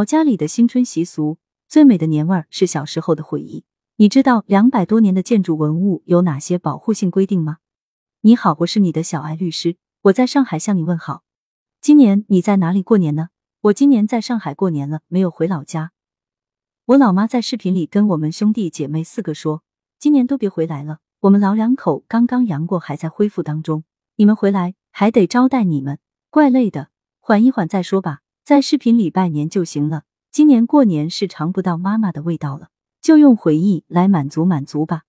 老家里的新春习俗，最美的年味儿是小时候的回忆。你知道两百多年的建筑文物有哪些保护性规定吗？你好，我是你的小艾律师，我在上海向你问好。今年你在哪里过年呢？我今年在上海过年了，没有回老家。我老妈在视频里跟我们兄弟姐妹四个说，今年都别回来了，我们老两口刚刚阳过，还在恢复当中。你们回来还得招待你们，怪累的，缓一缓再说吧。在视频里拜年就行了。今年过年是尝不到妈妈的味道了，就用回忆来满足满足吧。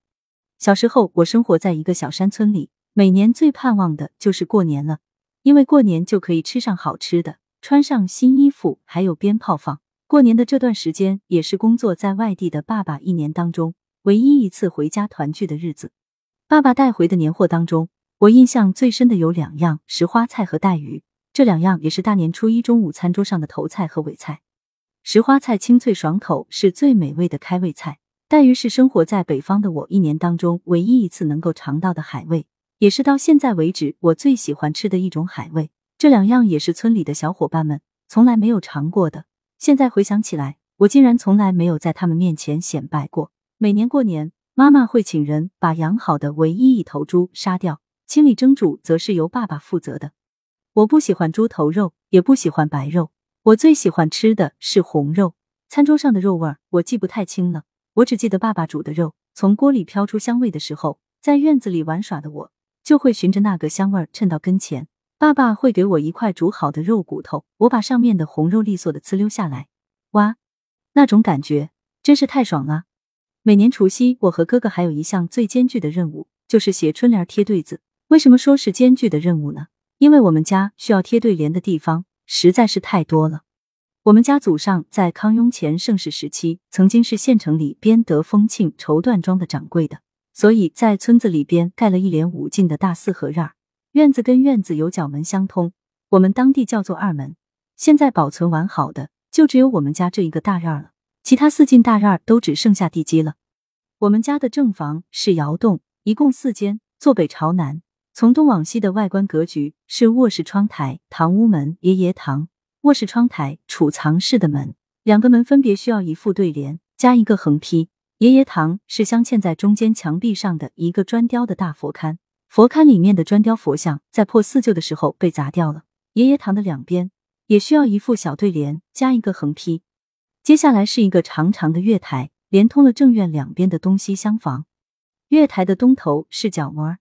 小时候，我生活在一个小山村里，每年最盼望的就是过年了，因为过年就可以吃上好吃的，穿上新衣服，还有鞭炮放。过年的这段时间，也是工作在外地的爸爸一年当中唯一一次回家团聚的日子。爸爸带回的年货当中，我印象最深的有两样：石花菜和带鱼。这两样也是大年初一中午餐桌上的头菜和尾菜。石花菜清脆爽口，是最美味的开胃菜。带鱼是生活在北方的我一年当中唯一一次能够尝到的海味，也是到现在为止我最喜欢吃的一种海味。这两样也是村里的小伙伴们从来没有尝过的。现在回想起来，我竟然从来没有在他们面前显摆过。每年过年，妈妈会请人把养好的唯一一头猪杀掉，清理蒸煮则是由爸爸负责的。我不喜欢猪头肉，也不喜欢白肉，我最喜欢吃的是红肉。餐桌上的肉味儿我记不太清了，我只记得爸爸煮的肉从锅里飘出香味的时候，在院子里玩耍的我就会循着那个香味儿趁到跟前。爸爸会给我一块煮好的肉骨头，我把上面的红肉利索的呲溜下来，哇，那种感觉真是太爽了。每年除夕，我和哥哥还有一项最艰巨的任务，就是写春联贴对子。为什么说是艰巨的任务呢？因为我们家需要贴对联的地方实在是太多了。我们家祖上在康雍乾盛世时期，曾经是县城里边得丰庆绸缎庄的掌柜的，所以在村子里边盖了一连五进的大四合院儿，院子跟院子有角门相通，我们当地叫做二门。现在保存完好的就只有我们家这一个大院了，其他四进大院都只剩下地基了。我们家的正房是窑洞，一共四间，坐北朝南。从东往西的外观格局是卧室窗台、堂屋门、爷爷堂。卧室窗台储藏室的门，两个门分别需要一副对联加一个横批。爷爷堂是镶嵌在中间墙壁上的一个砖雕的大佛龛，佛龛里面的砖雕佛像在破四旧的时候被砸掉了。爷爷堂的两边也需要一副小对联加一个横批。接下来是一个长长的月台，连通了正院两边的东西厢房。月台的东头是角门。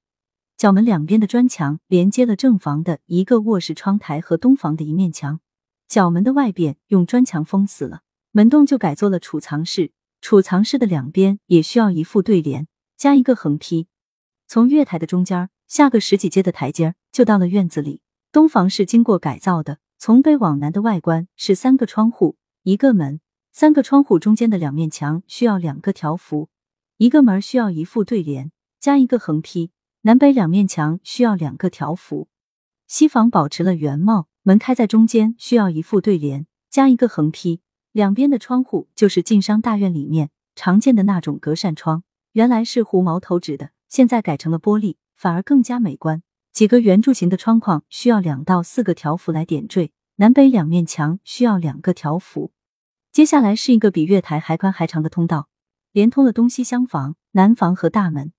角门两边的砖墙连接了正房的一个卧室窗台和东房的一面墙，角门的外边用砖墙封死了，门洞就改做了储藏室。储藏室的两边也需要一副对联加一个横批。从月台的中间下个十几阶的台阶就到了院子里。东房是经过改造的，从北往南的外观是三个窗户一个门，三个窗户中间的两面墙需要两个条幅，一个门需要一副对联加一个横批。南北两面墙需要两个条幅，西房保持了原貌，门开在中间，需要一副对联加一个横批。两边的窗户就是晋商大院里面常见的那种隔扇窗，原来是糊毛头纸的，现在改成了玻璃，反而更加美观。几个圆柱形的窗框需要两到四个条幅来点缀，南北两面墙需要两个条幅。接下来是一个比月台还宽还长的通道，连通了东西厢房、南房和大门。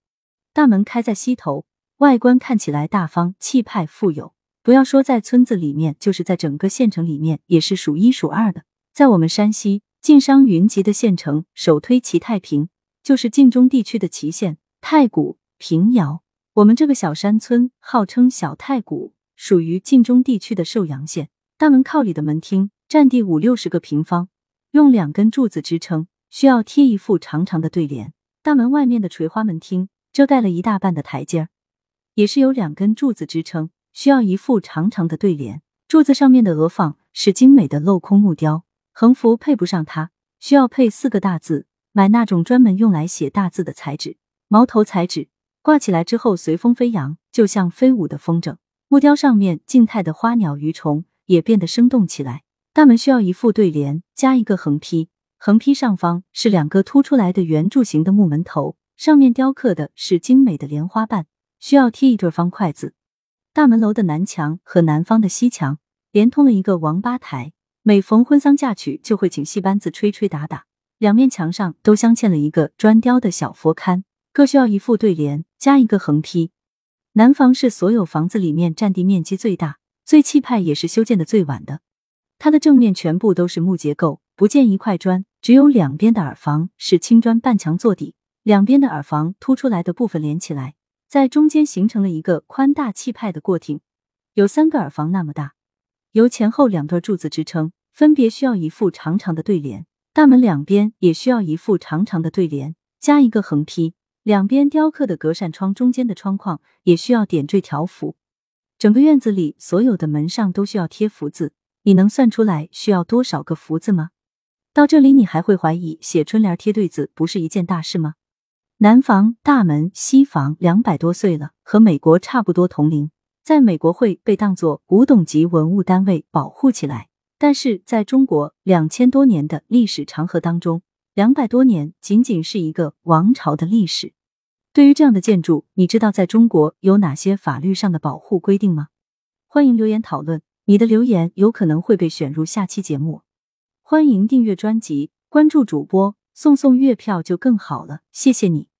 大门开在西头，外观看起来大方、气派、富有。不要说在村子里面，就是在整个县城里面，也是数一数二的。在我们山西晋商云集的县城，首推齐太平，就是晋中地区的祁县、太谷、平遥。我们这个小山村号称小太谷，属于晋中地区的寿阳县。大门靠里的门厅占地五六十个平方，用两根柱子支撑，需要贴一副长长的对联。大门外面的垂花门厅。遮盖了一大半的台阶儿，也是有两根柱子支撑，需要一副长长的对联。柱子上面的额放是精美的镂空木雕，横幅配不上它，需要配四个大字。买那种专门用来写大字的彩纸，毛头彩纸，挂起来之后随风飞扬，就像飞舞的风筝。木雕上面静态的花鸟鱼虫也变得生动起来。大门需要一副对联加一个横批，横批上方是两个凸出来的圆柱形的木门头。上面雕刻的是精美的莲花瓣，需要贴一对方块字。大门楼的南墙和南方的西墙连通了一个王八台，每逢婚丧嫁娶，就会请戏班子吹吹打打，两面墙上都镶嵌了一个砖雕的小佛龛，各需要一副对联加一个横批。南房是所有房子里面占地面积最大、最气派，也是修建的最晚的。它的正面全部都是木结构，不见一块砖，只有两边的耳房是青砖半墙做底，两边的耳房凸出来的部分连起来，在中间形成了一个宽大气派的过亭，有三个耳房那么大。由前后两段柱子支撑，分别需要一副长长的对联。大门两边也需要一副长长的对联，加一个横批。两边雕刻的隔扇窗中间的窗框也需要点缀条幅。整个院子里所有的门上都需要贴福字。你能算出来需要多少个福字吗？到这里，你还会怀疑写春联贴对子不是一件大事吗？南房、大门、西房两百多岁了，和美国差不多同龄。在美国会被当作古董级文物单位保护起来，但是在中国两千多年的历史长河当中，两百多年仅仅是一个王朝的历史。对于这样的建筑，你知道在中国有哪些法律上的保护规定吗？欢迎留言讨论，你的留言有可能会被选入下期节目。欢迎订阅专辑，关注主播，送送月票就更好了，谢谢你。